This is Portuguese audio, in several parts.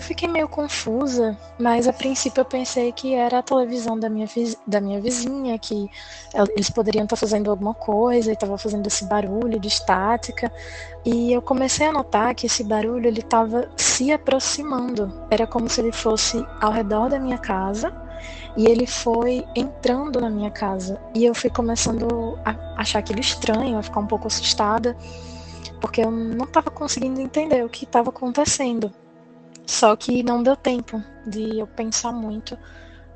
eu fiquei meio confusa, mas a princípio eu pensei que era a televisão da minha, da minha vizinha, que eles poderiam estar fazendo alguma coisa e estava fazendo esse barulho de estática. E eu comecei a notar que esse barulho ele estava se aproximando. Era como se ele fosse ao redor da minha casa e ele foi entrando na minha casa. E eu fui começando a achar aquilo estranho, a ficar um pouco assustada, porque eu não estava conseguindo entender o que estava acontecendo. Só que não deu tempo de eu pensar muito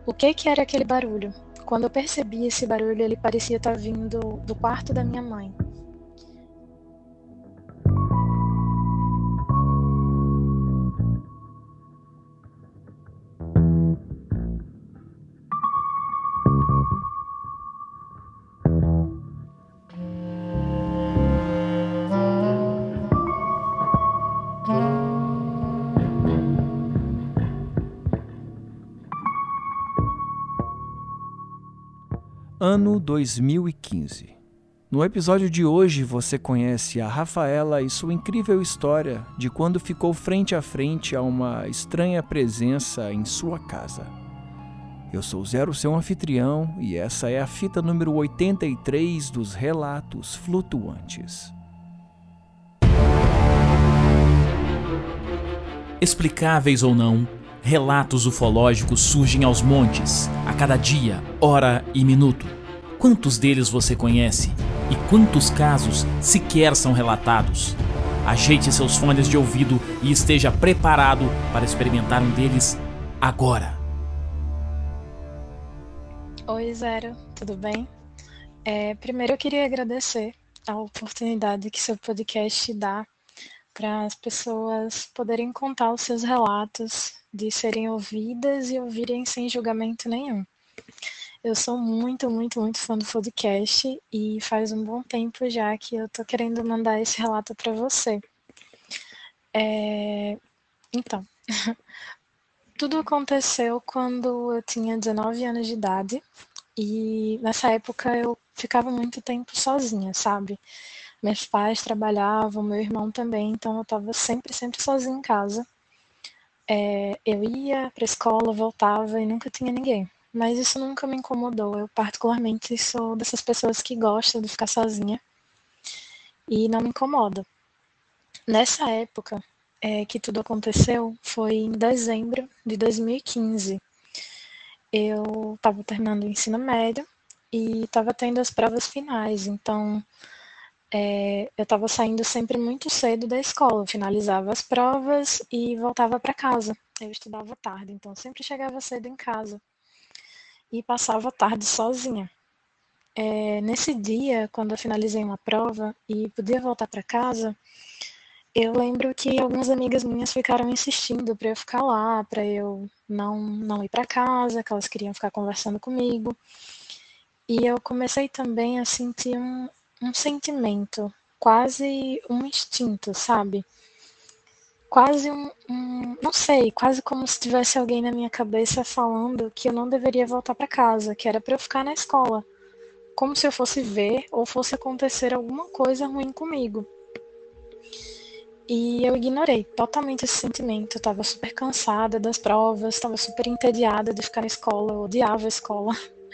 o que que era aquele barulho. Quando eu percebi esse barulho, ele parecia estar vindo do quarto da minha mãe. Ano 2015. No episódio de hoje você conhece a Rafaela e sua incrível história de quando ficou frente a frente a uma estranha presença em sua casa. Eu sou Zero, seu anfitrião, e essa é a fita número 83 dos Relatos Flutuantes. Explicáveis ou não, relatos ufológicos surgem aos montes, a cada dia, hora e minuto. Quantos deles você conhece? E quantos casos sequer são relatados? Ajeite seus fones de ouvido e esteja preparado para experimentar um deles agora. Oi, Zero, tudo bem? É, primeiro eu queria agradecer a oportunidade que seu podcast dá para as pessoas poderem contar os seus relatos de serem ouvidas e ouvirem sem julgamento nenhum. Eu sou muito, muito, muito fã do podcast e faz um bom tempo já que eu tô querendo mandar esse relato para você. É... Então, tudo aconteceu quando eu tinha 19 anos de idade e nessa época eu ficava muito tempo sozinha, sabe? Meus pais trabalhavam, meu irmão também, então eu estava sempre, sempre sozinha em casa. É, eu ia para a escola, voltava e nunca tinha ninguém. Mas isso nunca me incomodou. Eu, particularmente, sou dessas pessoas que gostam de ficar sozinha e não me incomoda. Nessa época é, que tudo aconteceu, foi em dezembro de 2015. Eu estava terminando o ensino médio e estava tendo as provas finais, então é, eu estava saindo sempre muito cedo da escola, finalizava as provas e voltava para casa. Eu estudava tarde, então sempre chegava cedo em casa e passava a tarde sozinha. É, nesse dia, quando eu finalizei uma prova e podia voltar para casa, eu lembro que algumas amigas minhas ficaram insistindo para eu ficar lá, para eu não, não ir para casa, que elas queriam ficar conversando comigo. E eu comecei também a sentir um, um sentimento, quase um instinto, sabe? Quase um, um, não sei, quase como se tivesse alguém na minha cabeça falando que eu não deveria voltar para casa, que era para eu ficar na escola, como se eu fosse ver ou fosse acontecer alguma coisa ruim comigo. E eu ignorei totalmente esse sentimento. Eu estava super cansada das provas, estava super entediada de ficar na escola, eu odiava a escola.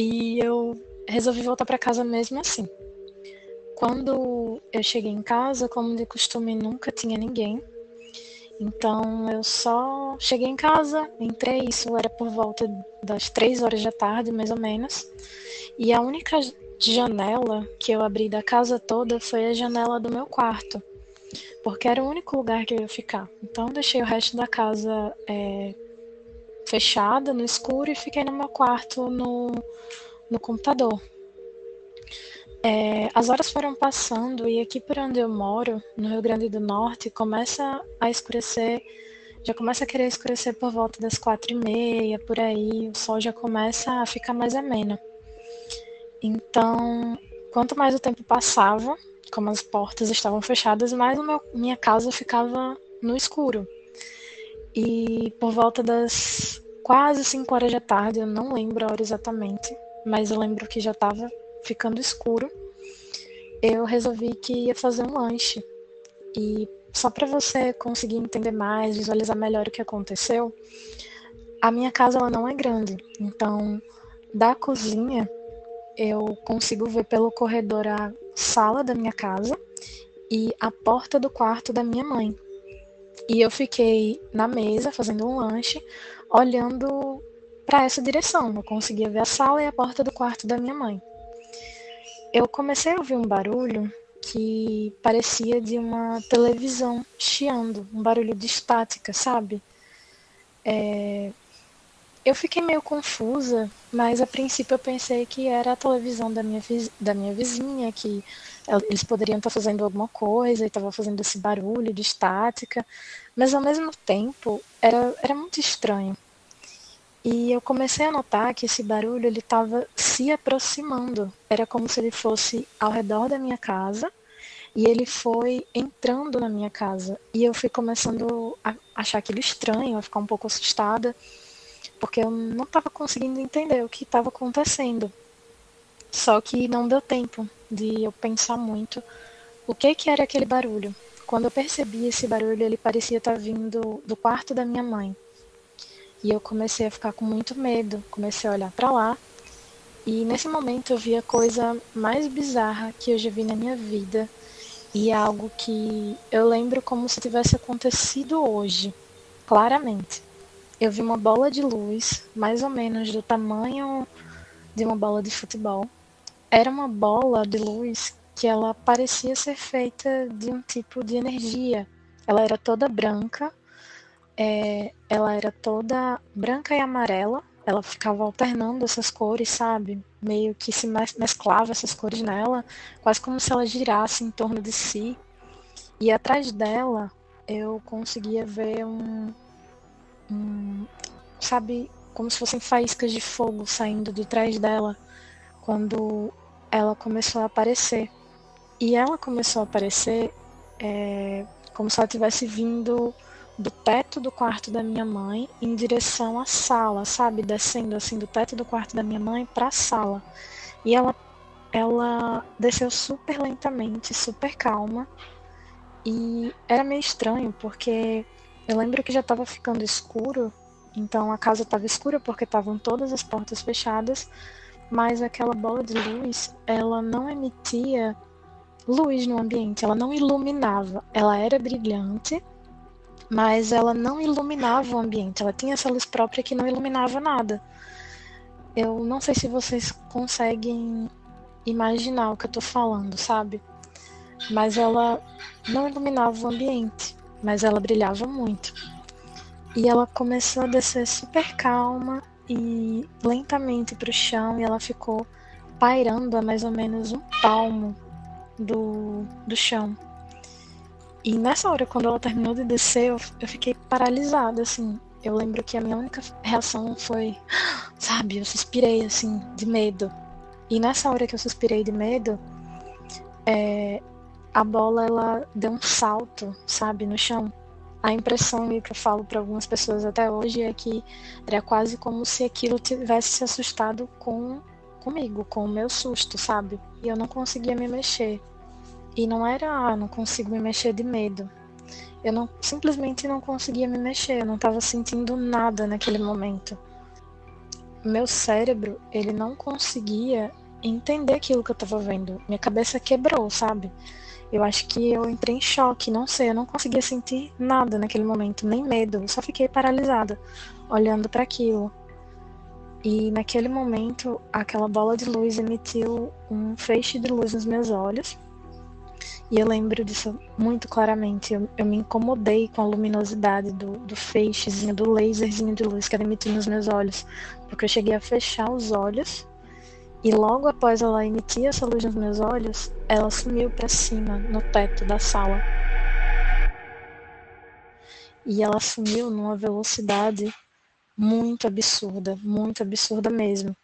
E eu resolvi voltar para casa mesmo assim. Quando eu cheguei em casa, como de costume, nunca tinha ninguém. Então eu só cheguei em casa, entrei, isso era por volta das três horas da tarde, mais ou menos. E a única janela que eu abri da casa toda foi a janela do meu quarto, porque era o único lugar que eu ia ficar. Então deixei o resto da casa é, fechada, no escuro, e fiquei no meu quarto no, no computador. É, as horas foram passando e aqui por onde eu moro, no Rio Grande do Norte, começa a escurecer, já começa a querer escurecer por volta das quatro e meia, por aí, o sol já começa a ficar mais ameno. Então, quanto mais o tempo passava, como as portas estavam fechadas, mais meu, minha casa ficava no escuro. E por volta das quase 5 horas da tarde, eu não lembro a hora exatamente, mas eu lembro que já estava ficando escuro, eu resolvi que ia fazer um lanche. E só para você conseguir entender mais, visualizar melhor o que aconteceu, a minha casa ela não é grande, então da cozinha eu consigo ver pelo corredor a sala da minha casa e a porta do quarto da minha mãe. E eu fiquei na mesa fazendo um lanche, olhando para essa direção. Eu conseguia ver a sala e a porta do quarto da minha mãe. Eu comecei a ouvir um barulho que parecia de uma televisão chiando, um barulho de estática, sabe? É... Eu fiquei meio confusa, mas a princípio eu pensei que era a televisão da minha, da minha vizinha, que eles poderiam estar fazendo alguma coisa e estava fazendo esse barulho de estática, mas ao mesmo tempo era, era muito estranho. E eu comecei a notar que esse barulho ele estava se aproximando. Era como se ele fosse ao redor da minha casa e ele foi entrando na minha casa. E eu fui começando a achar aquilo estranho, a ficar um pouco assustada, porque eu não estava conseguindo entender o que estava acontecendo. Só que não deu tempo de eu pensar muito o que que era aquele barulho. Quando eu percebi esse barulho, ele parecia estar vindo do quarto da minha mãe. E eu comecei a ficar com muito medo, comecei a olhar para lá. E nesse momento eu vi a coisa mais bizarra que eu já vi na minha vida. E é algo que eu lembro como se tivesse acontecido hoje, claramente. Eu vi uma bola de luz, mais ou menos do tamanho de uma bola de futebol. Era uma bola de luz que ela parecia ser feita de um tipo de energia. Ela era toda branca é, ela era toda branca e amarela. Ela ficava alternando essas cores, sabe? Meio que se mesclava essas cores nela, quase como se ela girasse em torno de si. E atrás dela eu conseguia ver um, um sabe, como se fossem faíscas de fogo saindo de trás dela quando ela começou a aparecer. E ela começou a aparecer é, como se ela tivesse vindo do teto do quarto da minha mãe em direção à sala, sabe? Descendo assim do teto do quarto da minha mãe para a sala. E ela ela desceu super lentamente, super calma. E era meio estranho, porque eu lembro que já estava ficando escuro, então a casa estava escura porque estavam todas as portas fechadas, mas aquela bola de luz, ela não emitia luz no ambiente, ela não iluminava, ela era brilhante, mas ela não iluminava o ambiente, ela tinha essa luz própria que não iluminava nada. Eu não sei se vocês conseguem imaginar o que eu tô falando, sabe? Mas ela não iluminava o ambiente, mas ela brilhava muito. E ela começou a descer super calma e lentamente para o chão, e ela ficou pairando a mais ou menos um palmo do, do chão. E nessa hora, quando ela terminou de descer, eu, eu fiquei paralisada, assim. Eu lembro que a minha única reação foi, sabe, eu suspirei, assim, de medo. E nessa hora que eu suspirei de medo, é, a bola, ela deu um salto, sabe, no chão. A impressão que eu falo para algumas pessoas até hoje é que era quase como se aquilo tivesse se assustado com comigo, com o meu susto, sabe? E eu não conseguia me mexer. E não era, ah, não consigo me mexer de medo. Eu não simplesmente não conseguia me mexer, eu não estava sentindo nada naquele momento. Meu cérebro, ele não conseguia entender aquilo que eu estava vendo. Minha cabeça quebrou, sabe? Eu acho que eu entrei em choque, não sei, eu não conseguia sentir nada naquele momento, nem medo, eu só fiquei paralisada, olhando para aquilo. E naquele momento, aquela bola de luz emitiu um feixe de luz nos meus olhos. E eu lembro disso muito claramente. Eu, eu me incomodei com a luminosidade do, do feixezinho, do laserzinho de luz que ela emitiu nos meus olhos. Porque eu cheguei a fechar os olhos e logo após ela emitir essa luz nos meus olhos, ela sumiu para cima, no teto da sala. E ela sumiu numa velocidade muito absurda, muito absurda mesmo.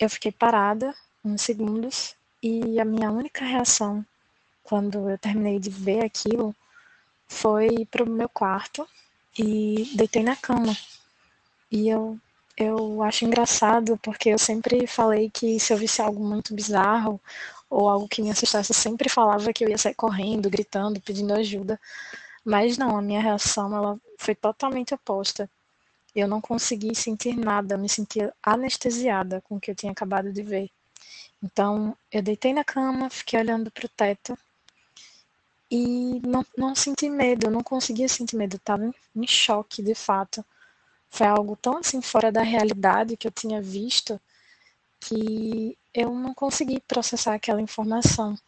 Eu fiquei parada uns segundos e a minha única reação quando eu terminei de ver aquilo, foi pro meu quarto e deitei na cama. E eu, eu acho engraçado porque eu sempre falei que se eu visse algo muito bizarro ou algo que me assustasse, eu sempre falava que eu ia sair correndo, gritando, pedindo ajuda. Mas não, a minha reação ela foi totalmente oposta. Eu não consegui sentir nada, me sentia anestesiada com o que eu tinha acabado de ver. Então, eu deitei na cama, fiquei olhando para o teto e não, não senti medo, eu não conseguia sentir medo, eu estava em choque de fato. Foi algo tão assim fora da realidade que eu tinha visto que eu não consegui processar aquela informação.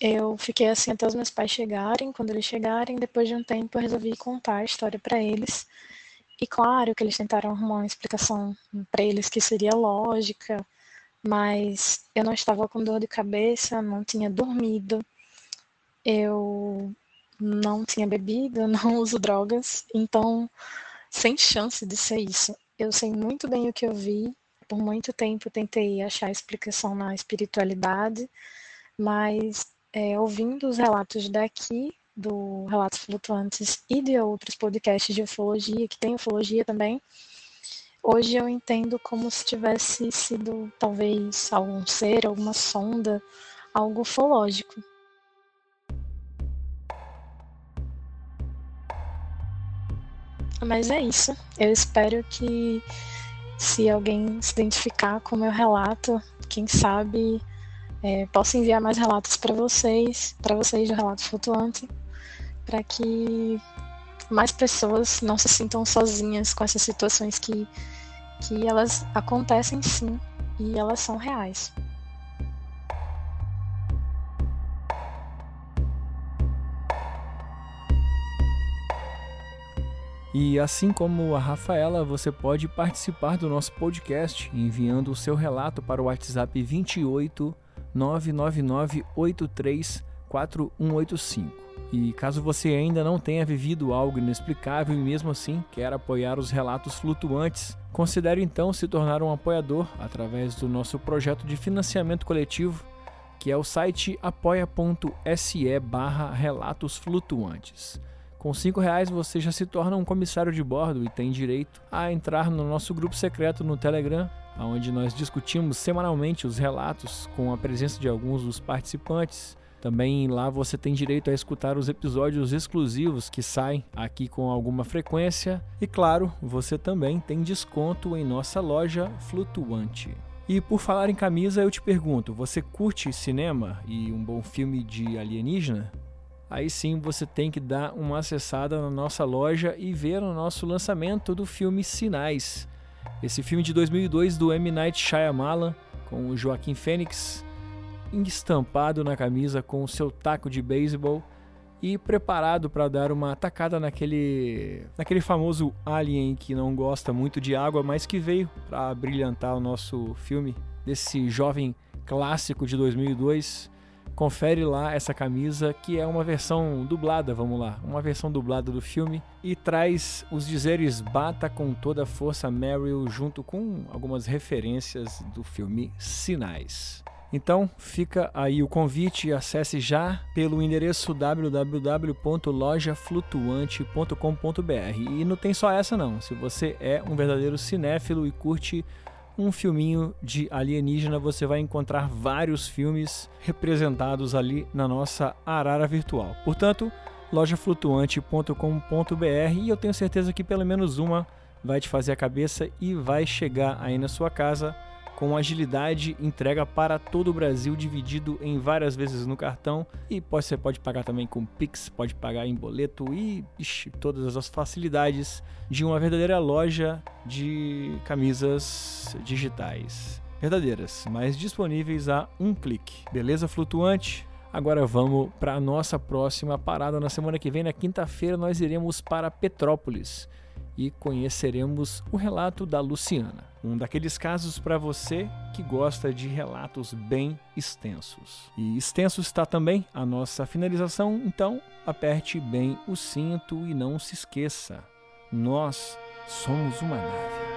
Eu fiquei assim até os meus pais chegarem. Quando eles chegarem, depois de um tempo, eu resolvi contar a história para eles. E claro que eles tentaram arrumar uma explicação para eles que seria lógica, mas eu não estava com dor de cabeça, não tinha dormido, eu não tinha bebido, não uso drogas, então sem chance de ser isso. Eu sei muito bem o que eu vi, por muito tempo tentei achar explicação na espiritualidade, mas é, ouvindo os relatos daqui, do Relatos Flutuantes e de outros podcasts de ufologia, que tem ufologia também, hoje eu entendo como se tivesse sido talvez algum ser, alguma sonda, algo ufológico. Mas é isso. Eu espero que se alguém se identificar com o meu relato, quem sabe é, possa enviar mais relatos para vocês, para vocês do Relato Flutuante, para que mais pessoas não se sintam sozinhas com essas situações que, que elas acontecem sim e elas são reais. E assim como a Rafaela, você pode participar do nosso podcast enviando o seu relato para o WhatsApp 28 999 83 4185. E caso você ainda não tenha vivido algo inexplicável e mesmo assim quer apoiar os relatos flutuantes, considere então se tornar um apoiador através do nosso projeto de financiamento coletivo, que é o site apoia.se barra relatos flutuantes. Com cinco reais você já se torna um comissário de bordo e tem direito a entrar no nosso grupo secreto no Telegram, onde nós discutimos semanalmente os relatos com a presença de alguns dos participantes também lá você tem direito a escutar os episódios exclusivos que saem aqui com alguma frequência. E claro, você também tem desconto em nossa loja flutuante. E por falar em camisa, eu te pergunto: você curte cinema e um bom filme de alienígena? Aí sim você tem que dar uma acessada na nossa loja e ver o nosso lançamento do filme Sinais. Esse filme de 2002 do M. Night Shyamalan com o Joaquim Fênix estampado na camisa com o seu taco de beisebol e preparado para dar uma atacada naquele naquele famoso alien que não gosta muito de água, mas que veio para brilhantar o nosso filme desse jovem clássico de 2002. Confere lá essa camisa que é uma versão dublada, vamos lá, uma versão dublada do filme e traz os dizeres bata com toda a força Meryl junto com algumas referências do filme Sinais. Então fica aí o convite, acesse já pelo endereço www.lojaflutuante.com.br. E não tem só essa não. Se você é um verdadeiro cinéfilo e curte um filminho de alienígena, você vai encontrar vários filmes representados ali na nossa arara virtual. Portanto, lojaflutuante.com.br e eu tenho certeza que pelo menos uma vai te fazer a cabeça e vai chegar aí na sua casa com agilidade, entrega para todo o Brasil, dividido em várias vezes no cartão. E pode, você pode pagar também com Pix, pode pagar em boleto e ixi, todas as facilidades de uma verdadeira loja de camisas digitais. Verdadeiras, mas disponíveis a um clique. Beleza, flutuante? Agora vamos para a nossa próxima parada. Na semana que vem, na quinta-feira, nós iremos para Petrópolis e conheceremos o relato da Luciana. Um daqueles casos para você que gosta de relatos bem extensos. E extenso está também a nossa finalização, então aperte bem o cinto e não se esqueça: nós somos uma nave.